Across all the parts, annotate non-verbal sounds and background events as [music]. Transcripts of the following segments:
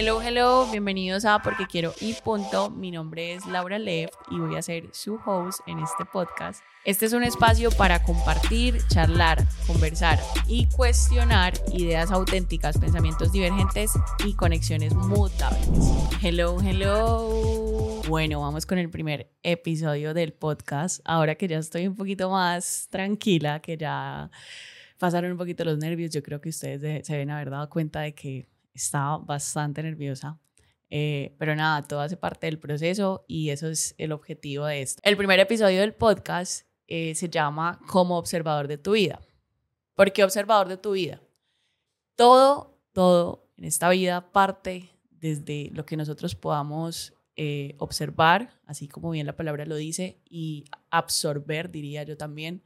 Hello, hello, bienvenidos a Porque Quiero y Punto. Mi nombre es Laura Left y voy a ser su host en este podcast. Este es un espacio para compartir, charlar, conversar y cuestionar ideas auténticas, pensamientos divergentes y conexiones mutables. Hello, hello. Bueno, vamos con el primer episodio del podcast. Ahora que ya estoy un poquito más tranquila, que ya pasaron un poquito los nervios, yo creo que ustedes se deben haber dado cuenta de que estaba bastante nerviosa. Eh, pero nada, todo hace parte del proceso y eso es el objetivo de esto. El primer episodio del podcast eh, se llama Como observador de tu vida. ¿Por qué observador de tu vida? Todo, todo en esta vida parte desde lo que nosotros podamos eh, observar, así como bien la palabra lo dice, y absorber, diría yo también,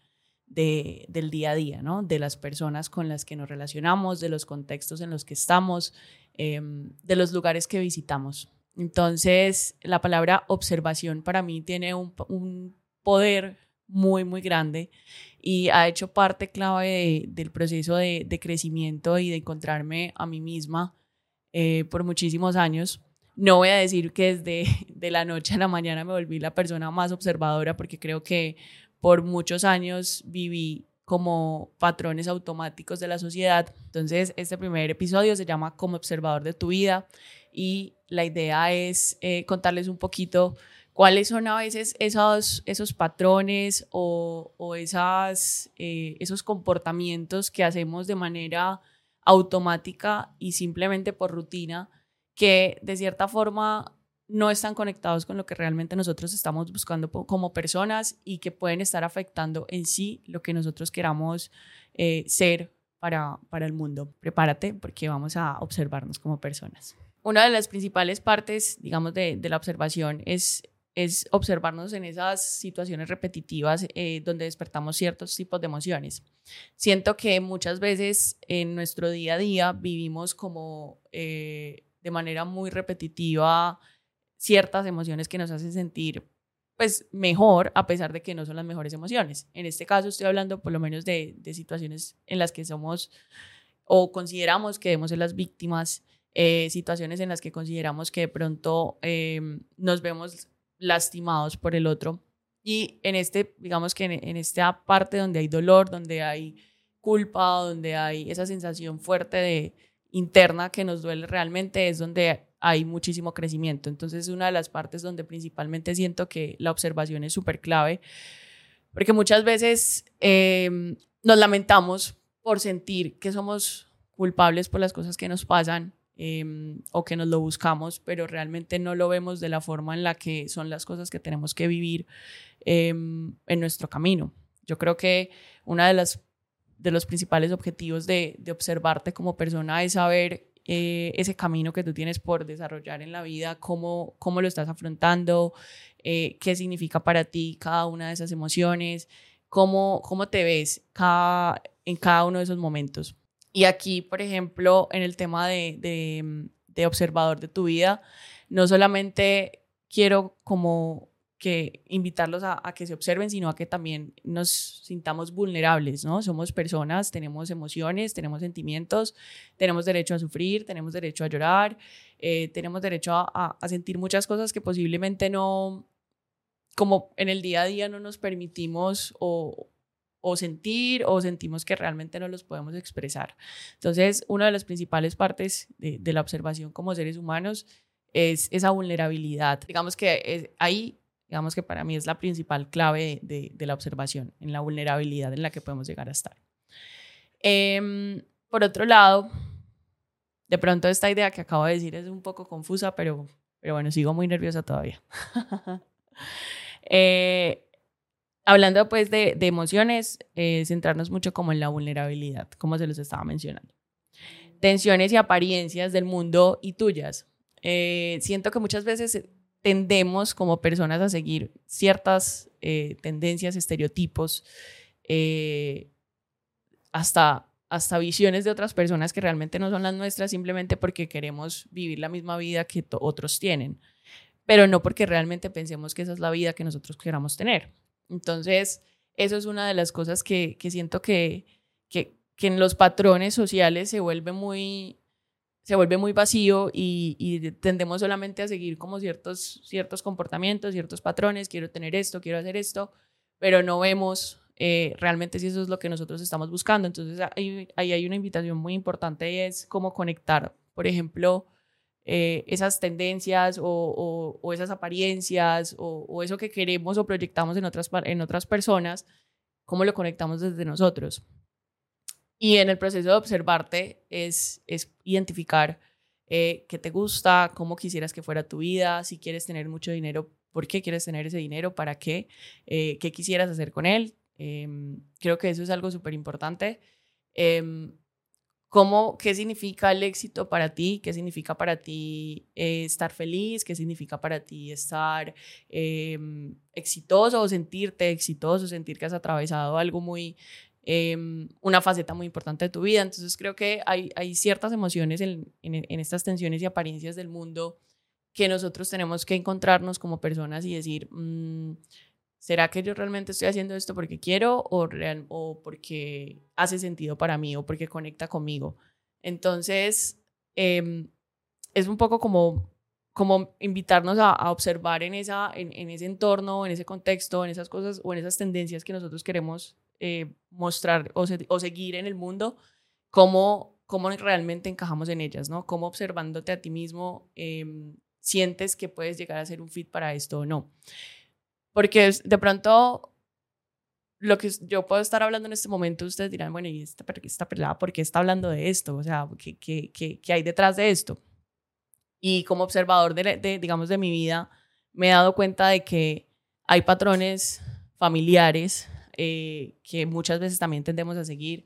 de, del día a día, ¿no? De las personas con las que nos relacionamos, de los contextos en los que estamos, em, de los lugares que visitamos. Entonces, la palabra observación para mí tiene un, poder muy, muy grande y ha hecho parte clave del proceso de, crecimiento y de encontrarme a mí misma eh, por muchísimos años. No voy a decir que desde [laughs] de la noche a la mañana me volví la persona más observadora porque creo que por muchos años viví como patrones automáticos de la sociedad. Entonces, este primer episodio se llama Como observador de tu vida y la idea es eh, contarles un poquito cuáles son a veces esos, esos patrones o, o esas, eh, esos comportamientos que hacemos de manera automática y simplemente por rutina que de cierta forma no están conectados con lo que realmente nosotros estamos buscando como personas y que pueden estar afectando en sí lo que nosotros queramos eh, ser para, para el mundo. Prepárate porque vamos a observarnos como personas. Una de las principales partes, digamos, de, de la observación es, es observarnos en esas situaciones repetitivas eh, donde despertamos ciertos tipos de emociones. Siento que muchas veces en nuestro día a día vivimos como eh, de manera muy repetitiva ciertas emociones que nos hacen sentir pues mejor a pesar de que no son las mejores emociones. En este caso estoy hablando por lo menos de, situaciones en las que somos o consideramos que debemos ser las víctimas, eh, situaciones en las que consideramos que de pronto em, nos vemos lastimados por el otro. Y en este, digamos que en, en esta parte donde hay dolor, donde hay culpa, donde hay esa sensación fuerte de interna que nos duele realmente, es donde hay muchísimo crecimiento. Entonces, es una de las partes donde principalmente siento que la observación es súper clave, porque muchas veces em, nos lamentamos por sentir que somos culpables por las cosas que nos pasan em, o que nos lo buscamos, pero realmente no lo vemos de la forma en la que son las cosas que tenemos que vivir em, en nuestro camino. Yo creo que una de las de los principales objetivos de, de observarte como persona es saber eh, ese camino que tú tienes por desarrollar en la vida, cómo, cómo lo estás afrontando, eh, qué significa para ti cada una de esas emociones, cómo, cómo te ves cada, en cada uno de esos momentos. Y aquí, por ejemplo, en el tema de, de, de observador de tu vida, no solamente quiero como que invitarlos a, que se observen, sino a que también nos sintamos vulnerables, ¿no? Somos personas, tenemos emociones, tenemos sentimientos, tenemos derecho a sufrir, tenemos derecho a llorar, eh, tenemos derecho a, sentir muchas cosas que posiblemente no, como en el día a día no nos permitimos o, sentir o sentimos que realmente no los podemos expresar. Entonces, una de las principales partes de, de la observación como seres humanos es esa vulnerabilidad. Digamos que ahí Digamos que para mí es la principal clave de, la observación, en la vulnerabilidad en la que podemos llegar a estar. Em, por otro lado, de pronto esta idea que acabo de decir es un poco confusa, pero, pero bueno, sigo muy nerviosa todavía. [laughs] Eh, hablando pues de, emociones, eh, centrarnos mucho como en la vulnerabilidad, como se los estaba mencionando. Tensiones y apariencias del mundo y tuyas. Eh, siento que muchas veces tendemos como personas a seguir ciertas eh, tendencias, estereotipos, eh, hasta, hasta visiones de otras personas que realmente no son las nuestras simplemente porque queremos vivir la misma vida que otros tienen, pero no porque realmente pensemos que esa es la vida que nosotros queramos tener. Entonces, eso es una de las cosas que, que siento que, que, que en los patrones sociales se vuelve muy, se vuelve muy vacío y, tendemos solamente a seguir como ciertos, ciertos comportamientos, ciertos patrones, quiero tener esto, quiero hacer esto, pero no vemos eh, realmente si eso es lo que nosotros estamos buscando. Entonces ahí, hay una invitación muy importante es cómo conectar, por ejemplo, eh, esas tendencias o, o, esas apariencias o, o, eso que queremos o proyectamos en otras, en otras personas, cómo lo conectamos desde nosotros. Y en el proceso de observarte es, es identificar eh, qué te gusta, cómo quisieras que fuera tu vida, si quieres tener mucho dinero, por qué quieres tener ese dinero, para qué, eh, qué quisieras hacer con él. Em, creo que eso es algo súper importante. Em, ¿Cómo, ¿Qué significa el éxito para ti? ¿Qué significa para ti eh, estar feliz? ¿Qué significa para ti estar em, exitoso o sentirte exitoso, sentir que has atravesado algo muy, Em, una faceta muy importante de tu vida. Entonces creo que hay, ciertas emociones en, estas tensiones y apariencias del mundo que nosotros tenemos que encontrarnos como personas y decir, mm, ¿será que yo realmente estoy haciendo esto porque quiero o, porque hace sentido para mí o porque conecta conmigo? Entonces, em, es un poco como, como invitarnos a, observar en, esa, en, ese entorno, en ese contexto, en esas cosas o en esas tendencias que nosotros queremos eh, mostrar o, seguir en el mundo, cómo, cómo realmente encajamos en ellas, ¿no? Cómo observándote a ti mismo em, sientes que puedes llegar a ser un fit para esto o no. Porque de pronto lo que yo puedo estar hablando en este momento, ustedes dirán, bueno, ¿y esta, esta pelada por qué está hablando de esto? O sea, ¿qué, qué, qué, qué hay detrás de esto? Y como observador de, digamos, de mi vida, me he dado cuenta de que hay patrones familiares eh, que muchas veces también tendemos a seguir.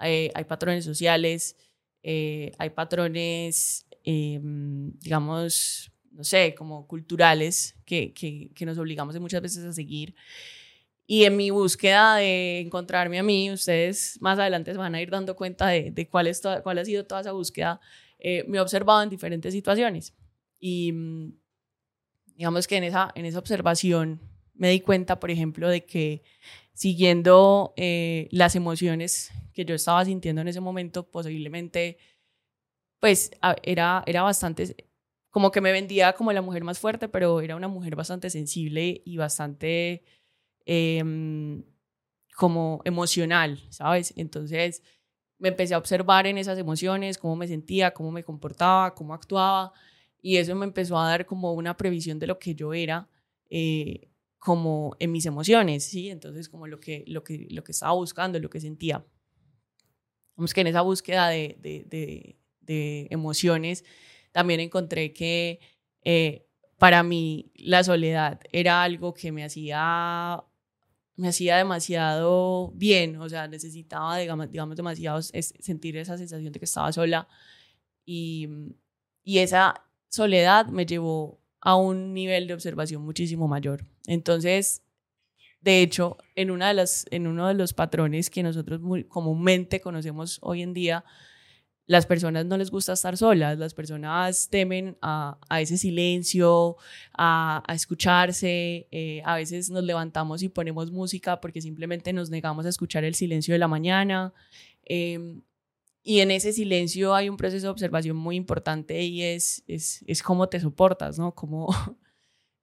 Eh, hay patrones sociales, eh, hay patrones, em, digamos, no sé, como culturales que, que, que, nos obligamos muchas veces a seguir. Y en mi búsqueda de encontrarme a mí, ustedes más adelante se van a ir dando cuenta de, de cuál, es cuál ha sido toda esa búsqueda. me he observado en diferentes situaciones. Y mm, digamos que en esa, en esa observación me di cuenta, por ejemplo, de que siguiendo eh, las emociones que yo estaba sintiendo en ese momento, posiblemente, pues era, era bastante, como que me vendía como la mujer más fuerte, pero era una mujer bastante sensible y bastante em, como emocional, ¿sabes? Entonces me empecé a observar en esas emociones, cómo me sentía, cómo me comportaba, cómo actuaba, y eso me empezó a dar como una previsión de lo que yo era. Eh, como en mis emociones, ¿sí? Entonces, como lo que, lo que, lo que estaba buscando, lo que sentía. Vamos que en esa búsqueda de, de, de, emociones también encontré que eh, para mí la soledad era algo que me hacía me hacía demasiado bien, o sea, necesitaba, digamos, digamos demasiado sentir esa sensación de que estaba sola y, y esa soledad me llevó a un nivel de observación muchísimo mayor. Entonces, de hecho, en, uno de los patrones que nosotros muy comúnmente conocemos hoy en día, las personas no les gusta estar solas, las personas temen a, ese silencio, a, escucharse, eh, a veces nos levantamos y ponemos música porque simplemente nos negamos a escuchar el silencio de la mañana. Em, y en ese silencio hay un proceso de observación muy importante y es, cómo te soportas, ¿no? Como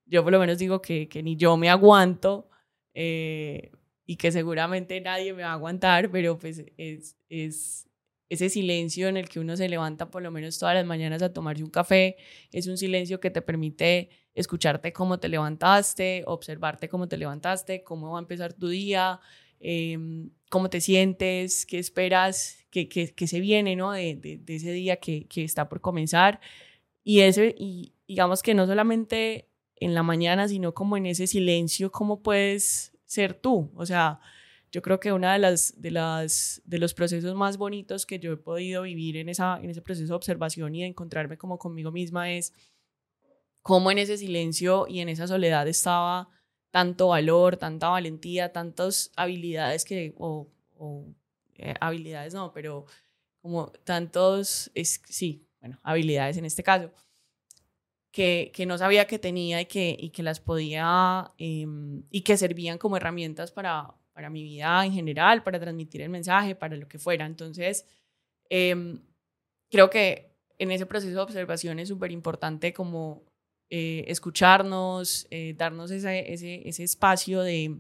yo por lo menos digo que, que ni yo me aguanto eh, y que seguramente nadie me va a aguantar, pero pues es, es ese silencio en el que uno se levanta por lo menos todas las mañanas a tomarse un café, es un silencio que te permite escucharte cómo te levantaste, observarte cómo te levantaste, cómo va a empezar tu día, Em, cómo te sientes, qué esperas, qué, qué, qué se viene ¿no? de, de, ese día que, que, está por comenzar. Y, ese, y digamos que no solamente en la mañana, sino como en ese silencio, cómo puedes ser tú. O sea, yo creo que uno de, las, de, las, de los procesos más bonitos que yo he podido vivir en, esa, en ese proceso de observación y de encontrarme como conmigo misma es cómo en ese silencio y en esa soledad estaba tanto valor, tanta valentía, tantas habilidades que, o, eh, habilidades no, pero como tantos, es, sí, bueno, habilidades en este caso, que, que no sabía que tenía y que, y que las podía, em, y que servían como herramientas para, para mi vida en general, para transmitir el mensaje, para lo que fuera. Entonces, em, creo que en ese proceso de observación es súper importante como eh, escucharnos, eh, darnos ese, ese, ese espacio de,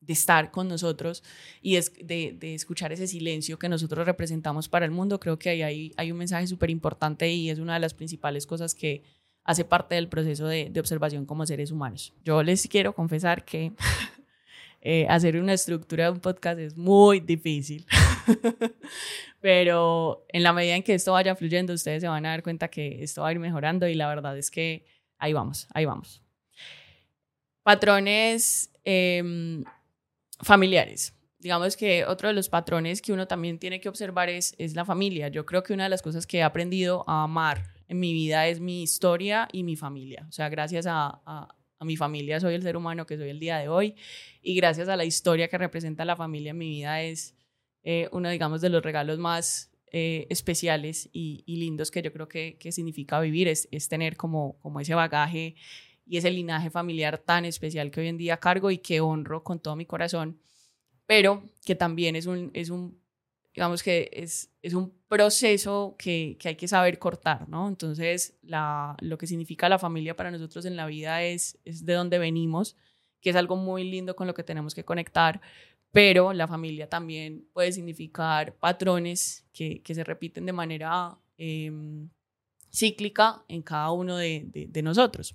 de, estar con nosotros y de, de, escuchar ese silencio que nosotros representamos para el mundo. Creo que ahí hay, hay un mensaje súper importante y es una de las principales cosas que hace parte del proceso de, de observación como seres humanos. Yo les quiero confesar que [laughs] eh, hacer una estructura de un podcast es muy difícil. [laughs] Pero en la medida en que esto vaya fluyendo, ustedes se van a dar cuenta que esto va a ir mejorando y la verdad es que ahí vamos, ahí vamos. Patrones em, familiares. Digamos que otro de los patrones que uno también tiene que observar es, es la familia. Yo creo que una de las cosas que he aprendido a amar en mi vida es mi historia y mi familia. O sea, gracias a, a mi familia soy el ser humano que soy el día de hoy y gracias a la historia que representa la familia en mi vida es eh, uno, digamos, de los regalos más eh, especiales y, lindos que yo creo que, que significa vivir, es, es, tener como, como ese bagaje y ese linaje familiar tan especial que hoy en día cargo y que honro con todo mi corazón, pero que también es un, es un digamos que es, es un proceso que, que, hay que saber cortar, ¿no? Entonces, la, lo que significa la familia para nosotros en la vida es, es de dónde venimos, que es algo muy lindo con lo que tenemos que conectar, pero la familia también puede significar patrones que, que se repiten de manera em, cíclica en cada uno de, de, de nosotros.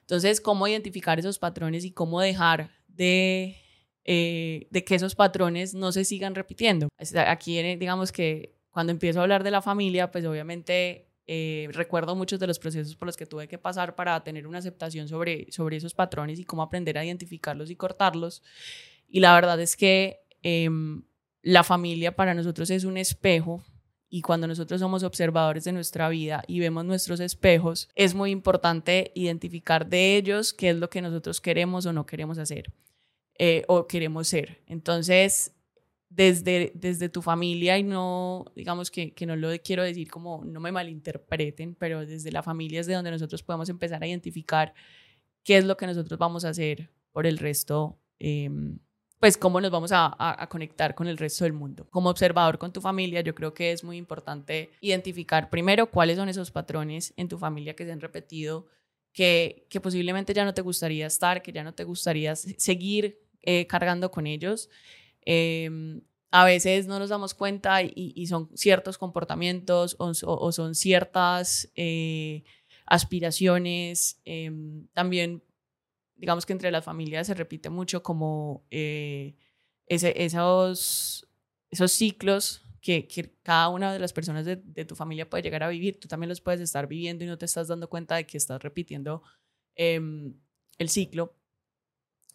Entonces, ¿cómo identificar esos patrones y cómo dejar de eh, de que esos patrones no se sigan repitiendo. Aquí, digamos que cuando empiezo a hablar de la familia, pues obviamente eh, recuerdo muchos de los procesos por los que tuve que pasar para tener una aceptación sobre, sobre esos patrones y cómo aprender a identificarlos y cortarlos. Y la verdad es que em, la familia para nosotros es un espejo y cuando nosotros somos observadores de nuestra vida y vemos nuestros espejos, es muy importante identificar de ellos qué es lo que nosotros queremos o no queremos hacer. Eh, o queremos ser. Entonces, desde, desde tu familia y no, digamos que, que no lo quiero decir como no me malinterpreten, pero desde la familia es de donde nosotros podemos empezar a identificar qué es lo que nosotros vamos a hacer por el resto, em, pues cómo nos vamos a, a, conectar con el resto del mundo. Como observador con tu familia, yo creo que es muy importante identificar primero cuáles son esos patrones en tu familia que se han repetido, que, que posiblemente ya no te gustaría estar, que ya no te gustaría seguir eh, cargando con ellos. Em, a veces no nos damos cuenta y, son ciertos comportamientos o, son ciertas eh, aspiraciones. Em, también, digamos que entre las familias se repite mucho como eh, ese, esos, esos ciclos que, que, cada una de las personas de, de, tu familia puede llegar a vivir. Tú también los puedes estar viviendo y no te estás dando cuenta de que estás repitiendo em, el ciclo.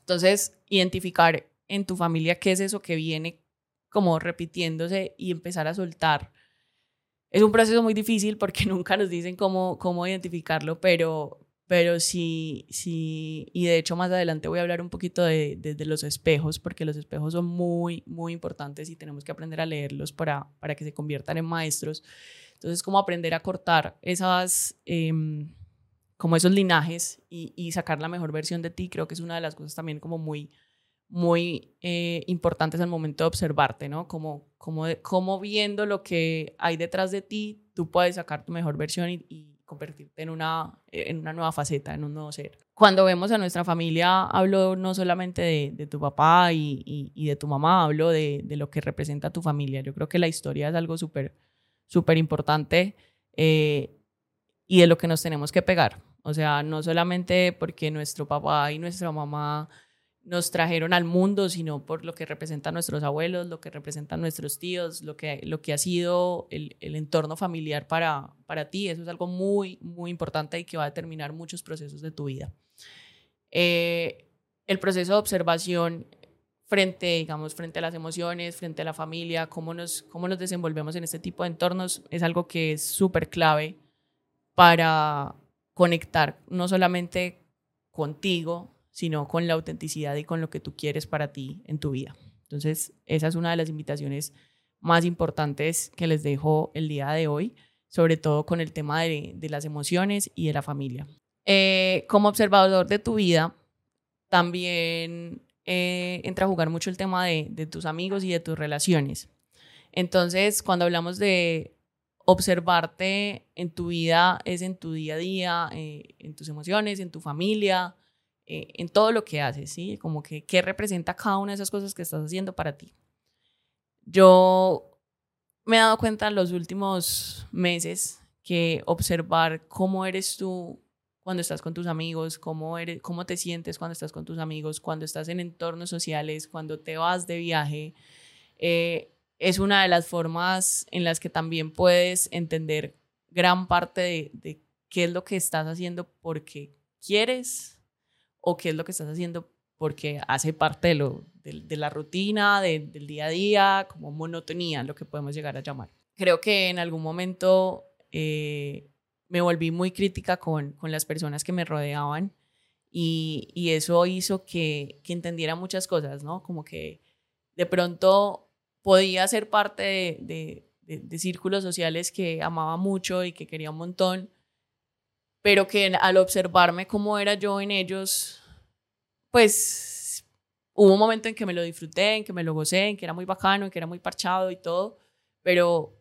Entonces, identificar en tu familia qué es eso que viene como repitiéndose y empezar a soltar. Es un proceso muy difícil porque [laughs] nunca nos dicen cómo, cómo identificarlo, pero, pero sí, sí, y de hecho más adelante voy a hablar un poquito de, los espejos, porque los espejos son muy, muy importantes y tenemos que aprender a leerlos para, para que se conviertan en maestros. Entonces, cómo aprender a cortar esas... Em, como esos linajes y, sacar la mejor versión de ti, creo que es una de las cosas también como muy, muy eh, importantes al momento de observarte, ¿no? Como, como, como viendo lo que hay detrás de ti, tú puedes sacar tu mejor versión y, convertirte en una, en una nueva faceta, en un nuevo ser. Cuando vemos a nuestra familia, hablo no solamente de, tu papá y, y, de tu mamá, hablo de, de, lo que representa tu familia. Yo creo que la historia es algo súper, súper importante eh, y de lo que nos tenemos que pegar. O sea, no solamente porque nuestro papá y nuestra mamá nos trajeron al mundo, sino por lo que representan nuestros abuelos, lo que representan nuestros tíos, lo que, lo que ha sido el, el, entorno familiar para, para ti. Eso es algo muy, muy importante y que va a determinar muchos procesos de tu vida. Eh, el proceso de observación frente, digamos, frente a las emociones, frente a la familia, cómo nos, cómo nos desenvolvemos en este tipo de entornos, es algo que es súper clave para conectar no solamente contigo, sino con la autenticidad y con lo que tú quieres para ti en tu vida. Entonces, esa es una de las invitaciones más importantes que les dejo el día de hoy, sobre todo con el tema de, las emociones y de la familia. Eh, como observador de tu vida, también eh, entra a jugar mucho el tema de, de tus amigos y de tus relaciones. Entonces, cuando hablamos de observarte en tu vida es en tu día a día, eh, en tus emociones, en tu familia, eh, en todo lo que haces, ¿sí? Como que qué representa cada una de esas cosas que estás haciendo para ti. Yo me he dado cuenta en los últimos meses que observar cómo eres tú cuando estás con tus amigos, cómo, eres, cómo te sientes cuando estás con tus amigos, cuando estás en entornos sociales, cuando te vas de viaje, eh, es una de las formas en las que también puedes entender gran parte de, qué es lo que estás haciendo porque quieres o qué es lo que estás haciendo porque hace parte de, lo, de, la rutina, del día a día, como monotonía, lo que podemos llegar a llamar. Creo que en algún momento eh, me volví muy crítica con, con, las personas que me rodeaban y, y eso hizo que, que entendiera muchas cosas, ¿no? Como que de pronto podía ser parte de, de, círculos sociales que amaba mucho y que quería un montón, pero que al observarme cómo era yo en ellos, pues hubo un momento en que me lo disfruté, en que me lo gocé, en que era muy bacano, en que era muy parchado y todo, pero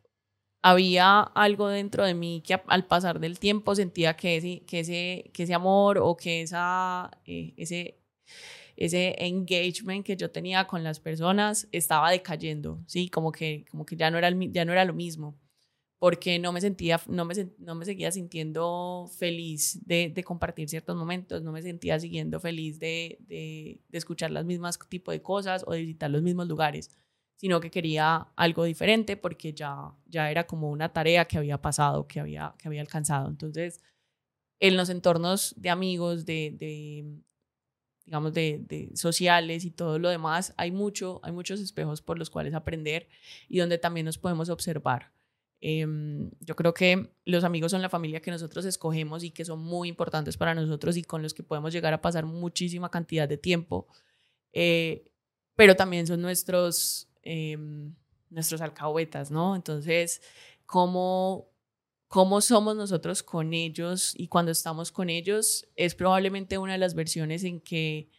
había algo dentro de mí que al pasar del tiempo sentía que ese, que ese, que ese amor o que esa, eh, ese, ese engagement que yo tenía con las personas estaba decayendo, ¿sí? Como que, como que ya, no era ya no era lo mismo, porque no me sentía, no me, no me seguía sintiendo feliz de, de, compartir ciertos momentos, no me sentía siguiendo feliz de, de, de escuchar las mismas tipo de cosas o de visitar los mismos lugares sino que quería algo diferente porque ya, ya era como una tarea que había pasado, que había, que había alcanzado. Entonces, en los entornos de amigos, de, de, digamos, de, de, sociales y todo lo demás, hay, mucho, hay muchos espejos por los cuales aprender y donde también nos podemos observar. Em, yo creo que los amigos son la familia que nosotros escogemos y que son muy importantes para nosotros y con los que podemos llegar a pasar muchísima cantidad de tiempo, eh, pero también son nuestros, em, nuestros alcahuetas, ¿no? Entonces, ¿cómo cómo somos nosotros con ellos y cuando estamos con ellos es probablemente una de las versiones en que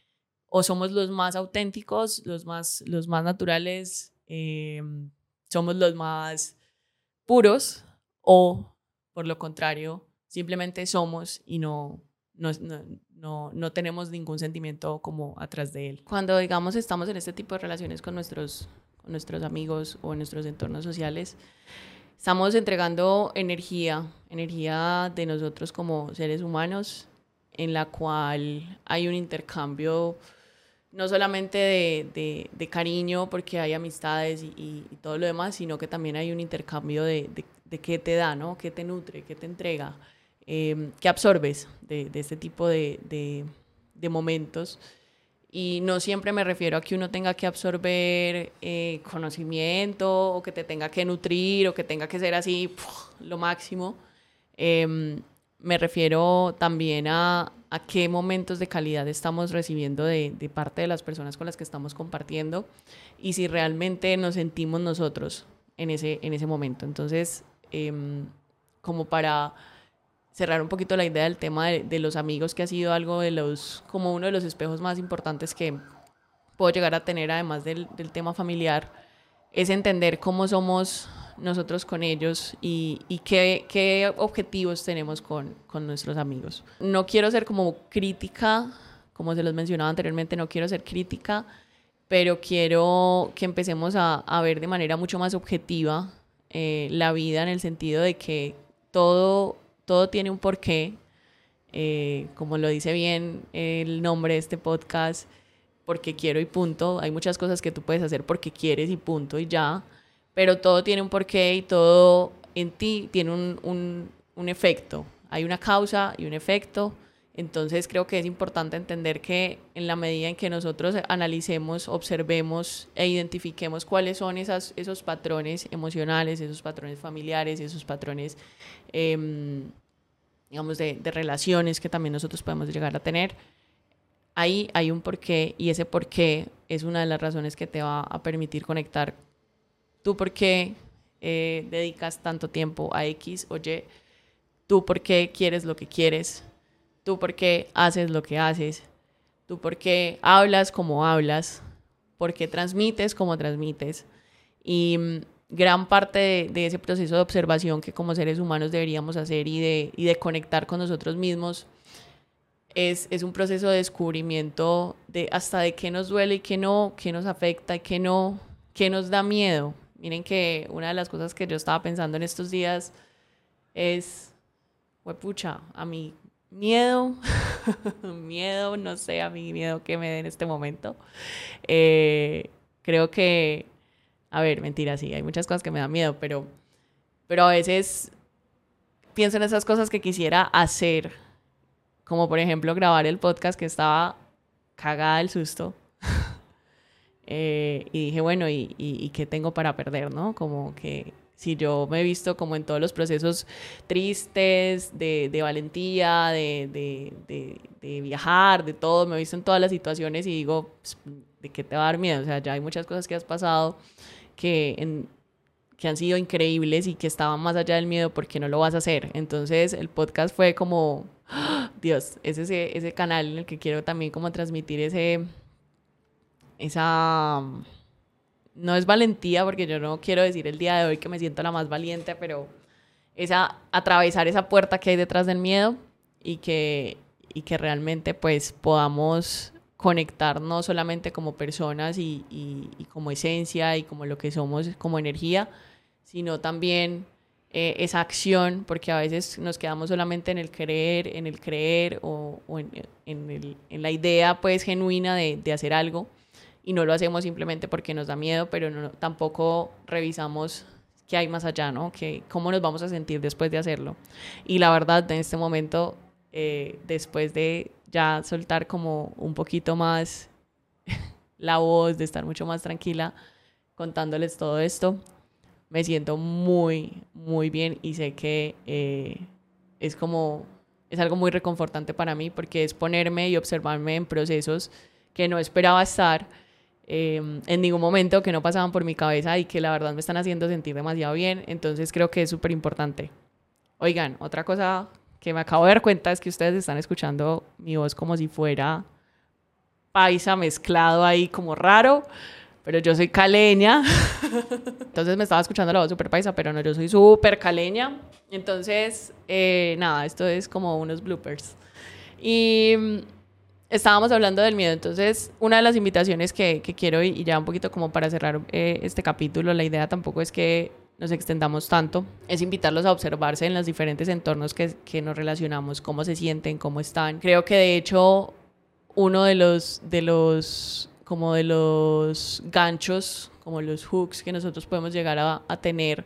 o somos los más auténticos, los más, los más naturales, eh, somos los más puros o por lo contrario, simplemente somos y no, no, no, no, tenemos ningún sentimiento como atrás de él. Cuando digamos estamos en este tipo de relaciones con nuestros, con nuestros amigos o en nuestros entornos sociales, estamos entregando energía, energía de nosotros como seres humanos, en la cual hay un intercambio no solamente de, de, cariño, porque hay amistades y, todo lo demás, sino que también hay un intercambio de, de qué te da, ¿no? qué te nutre, qué te entrega, eh, qué absorbes de, este tipo de, momentos. Y no siempre me refiero a que uno tenga que absorber eh, conocimiento o que te tenga que nutrir o que tenga que ser así lo máximo. Em, me refiero también a, a, qué momentos de calidad estamos recibiendo de, de, parte de las personas con las que estamos compartiendo y si realmente nos sentimos nosotros en ese, en ese momento. Entonces, em, como para cerrar un poquito la idea del tema de, los amigos, que ha sido algo de los, como uno de los espejos más importantes que puedo llegar a tener, además del, del tema familiar, es entender cómo somos nosotros con ellos y, y qué, qué, objetivos tenemos con, con, nuestros amigos. No quiero ser como crítica, como se los mencionaba anteriormente, no quiero ser crítica, pero quiero que empecemos a, a ver de manera mucho más objetiva eh, la vida en el sentido de que todo todo tiene un porqué, eh, como lo dice bien el nombre de este podcast, porque quiero y punto. Hay muchas cosas que tú puedes hacer porque quieres y punto y ya, pero todo tiene un porqué y todo en ti tiene un, un, un efecto. Hay una causa y un efecto. Entonces creo que es importante entender que en la medida en que nosotros analicemos, observemos e identifiquemos cuáles son esos patrones emocionales, esos patrones familiares, esos patrones Em, digamos, de, de, relaciones que también nosotros podemos llegar a tener. Ahí hay un porqué y ese porqué es una de las razones que te va a permitir conectar. Tú por qué eh, dedicas tanto tiempo a X o Y, tú por qué quieres lo que quieres, tú por qué haces lo que haces, tú por qué hablas como hablas, por qué transmites como transmites. Y gran parte de, ese proceso de observación que como seres humanos deberíamos hacer y de, y de conectar con nosotros mismos es, es, un proceso de descubrimiento de hasta de qué nos duele y qué no, qué nos afecta y qué no, qué nos da miedo. Miren que una de las cosas que yo estaba pensando en estos días es, pucha, a mí miedo, [laughs] miedo, no sé, a mí miedo que me dé en este momento. Eh, creo que a ver, mentira, sí, hay muchas cosas que me dan miedo, pero, pero a veces pienso en esas cosas que quisiera hacer, como por ejemplo grabar el podcast que estaba cagada del susto. [laughs] Eh, y dije, bueno, ¿y, y, qué tengo para perder, no? Como que si yo me he visto como en todos los procesos tristes, de, de valentía, de, de, de, viajar, de todo, me he visto en todas las situaciones y digo, pues, ¿de qué te va a dar miedo? O sea, ya hay muchas cosas que has pasado que, en, que han sido increíbles y que estaban más allá del miedo porque no lo vas a hacer. Entonces el podcast fue como, ¡Ah! [gasps] Dios, es ese, ese canal en el que quiero también como transmitir ese, esa, no es valentía porque yo no quiero decir el día de hoy que me siento la más valiente, pero esa, atravesar esa puerta que hay detrás del miedo y que, y que realmente pues podamos conectar no solamente como personas y, como esencia y como lo que somos como energía, sino también eh, esa acción, porque a veces nos quedamos solamente en el creer, en el creer o, en, la idea pues genuina de, hacer algo y no lo hacemos simplemente porque nos da miedo, pero no, tampoco revisamos qué hay más allá, ¿no? Que, ¿Cómo nos vamos a sentir después de hacerlo? Y la verdad, en este momento, eh, después de ya soltar como un poquito más [laughs] la voz, de estar mucho más tranquila contándoles todo esto. Me siento muy, muy bien y sé que eh, es como, es algo muy reconfortante para mí porque es ponerme y observarme en procesos que no esperaba estar em, en ningún momento, que no pasaban por mi cabeza y que la verdad me están haciendo sentir demasiado bien. Entonces creo que es súper importante. Oigan, otra cosa que me acabo de dar cuenta es que ustedes están escuchando mi voz como si fuera paisa mezclado ahí como raro, pero yo soy caleña. [laughs] Entonces me estaba escuchando la voz súper paisa, pero no, yo soy súper caleña. Entonces, eh, nada, esto es como unos bloopers. Y estábamos hablando del miedo. Entonces, una de las invitaciones que, que quiero, y ya un poquito como para cerrar eh, este capítulo, la idea tampoco es que nos extendamos tanto, es invitarlos a observarse en los diferentes entornos que, que, nos relacionamos, cómo se sienten, cómo están. Creo que de hecho uno de los, de los, como de los ganchos, como los hooks que nosotros podemos llegar a, a tener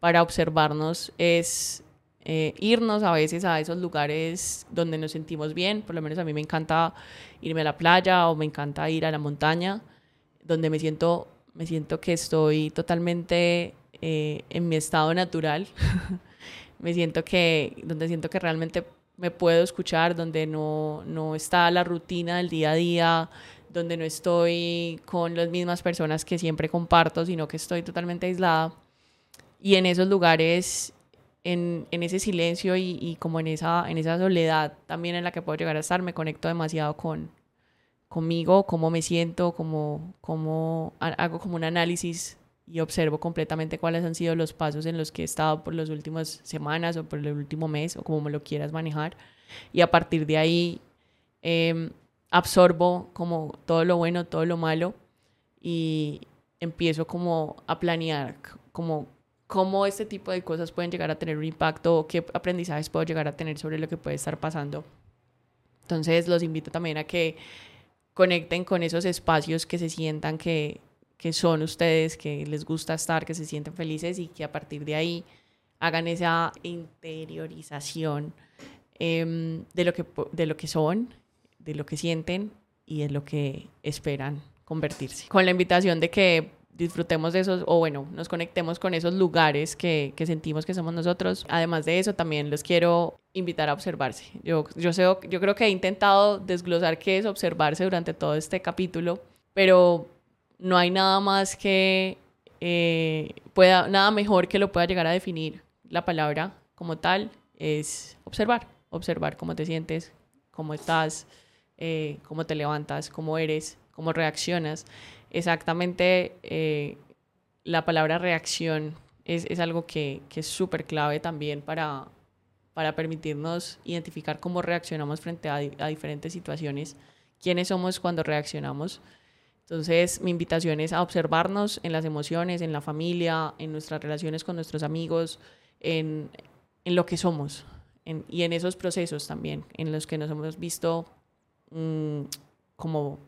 para observarnos es eh, irnos a veces a esos lugares donde nos sentimos bien, por lo menos a mí me encanta irme a la playa o me encanta ir a la montaña, donde me siento, me siento que estoy totalmente eh, en mi estado natural. [laughs] me siento que, donde siento que realmente me puedo escuchar, donde no, no está la rutina del día a día, donde no estoy con las mismas personas que siempre comparto, sino que estoy totalmente aislada. Y en esos lugares, en, en ese silencio y, y, como en esa, en esa soledad también en la que puedo llegar a estar, me conecto demasiado con conmigo, cómo me siento, cómo, cómo hago como un análisis y observo completamente cuáles han sido los pasos en los que he estado por las últimas semanas o por el último mes o como me lo quieras manejar. Y a partir de ahí em, absorbo como todo lo bueno, todo lo malo y empiezo como a planear como cómo este tipo de cosas pueden llegar a tener un impacto o qué aprendizajes puedo llegar a tener sobre lo que puede estar pasando. Entonces los invito también a que conecten con esos espacios que se sientan que que son ustedes, que les gusta estar, que se sienten felices y que a partir de ahí hagan esa interiorización em, de, lo que, de lo que son, de lo que sienten y de lo que esperan convertirse. Con la invitación de que disfrutemos de esos, o bueno, nos conectemos con esos lugares que, que, sentimos que somos nosotros. Además de eso, también los quiero invitar a observarse. Yo, yo, sé, yo creo que he intentado desglosar qué es observarse durante todo este capítulo, pero no hay nada más que eh, pueda, nada mejor que lo pueda llegar a definir la palabra como tal, es observar, observar cómo te sientes, cómo estás, eh, cómo te levantas, cómo eres, cómo reaccionas, exactamente eh, la palabra reacción es, algo que, es súper clave también para, para permitirnos identificar cómo reaccionamos frente a, diferentes situaciones, quiénes somos cuando reaccionamos. Entonces, mi invitación es a observarnos en las emociones, en la familia, en nuestras relaciones con nuestros amigos, en, en lo que somos y en esos procesos también, en los que nos hemos visto mmm, como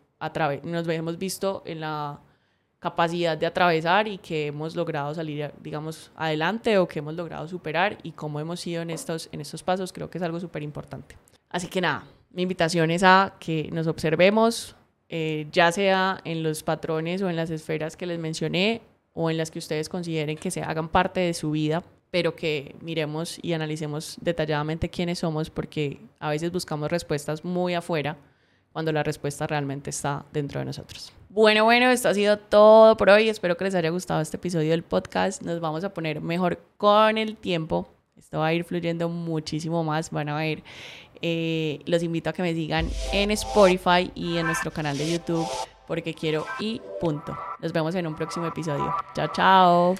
nos hemos visto en la capacidad de atravesar y que hemos logrado salir, digamos, adelante o que hemos logrado superar y cómo hemos ido en estos, en estos pasos, creo que es algo súper importante. Así que nada, mi invitación es a que nos observemos, eh, ya sea en los patrones o en las esferas que les mencioné o en las que ustedes consideren que se hagan parte de su vida, pero que miremos y analicemos detalladamente quiénes somos porque a veces buscamos respuestas muy afuera cuando la respuesta realmente está dentro de nosotros. Bueno, bueno, esto ha sido todo por hoy. Espero que les haya gustado este episodio del podcast. Nos vamos a poner mejor con el tiempo. Esto va a ir fluyendo muchísimo más. Van a ver. Eh, los invito a que me sigan en Spotify y en nuestro canal de YouTube porque quiero y punto. Nos vemos en un próximo episodio. Chao, chao.